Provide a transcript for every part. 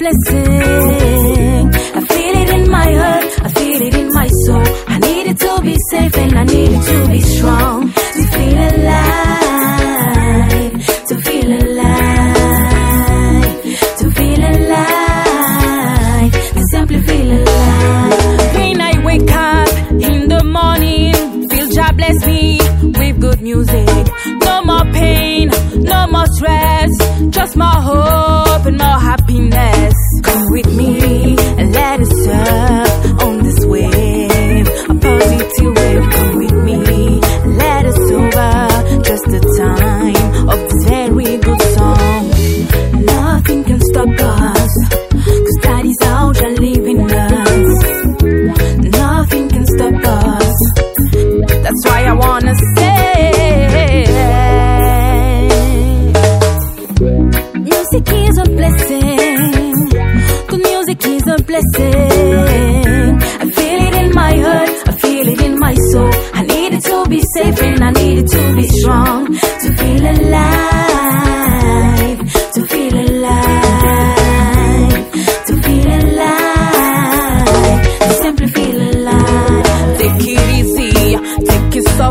blessing. I feel it in my heart, I feel it in my soul. I need it to be safe and I need it to be strong. To feel alive, to feel alive, to feel alive, to simply feel alive. When I wake up in the morning, feel Jah bless me with good music. No more pain, no more stress, just my hope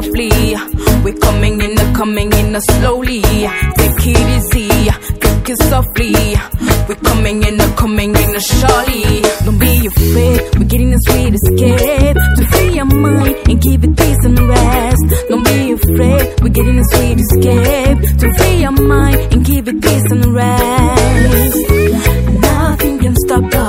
softly. We're coming in, uh, coming in slowly. Take it easy, take it softly. We're coming in, uh, coming in surely. Don't be afraid, we're getting a sweet escape to free your mind and give it peace and rest. Don't be afraid, we're getting a sweet escape to free your mind and give it peace and rest. Nothing can stop us,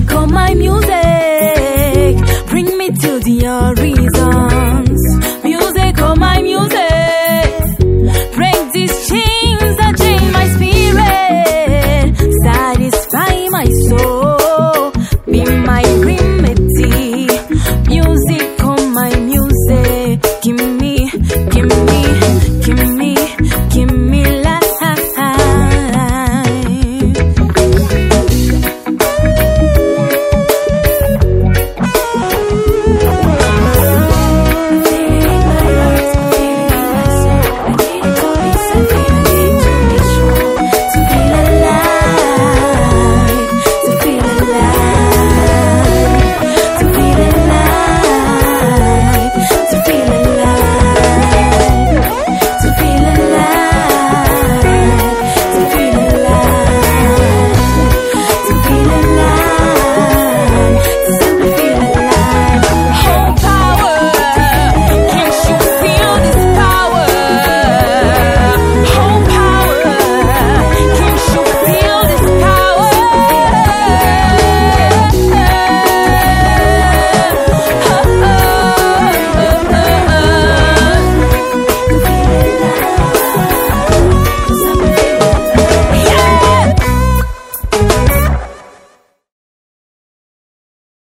Take all my music, bring me to the horizon.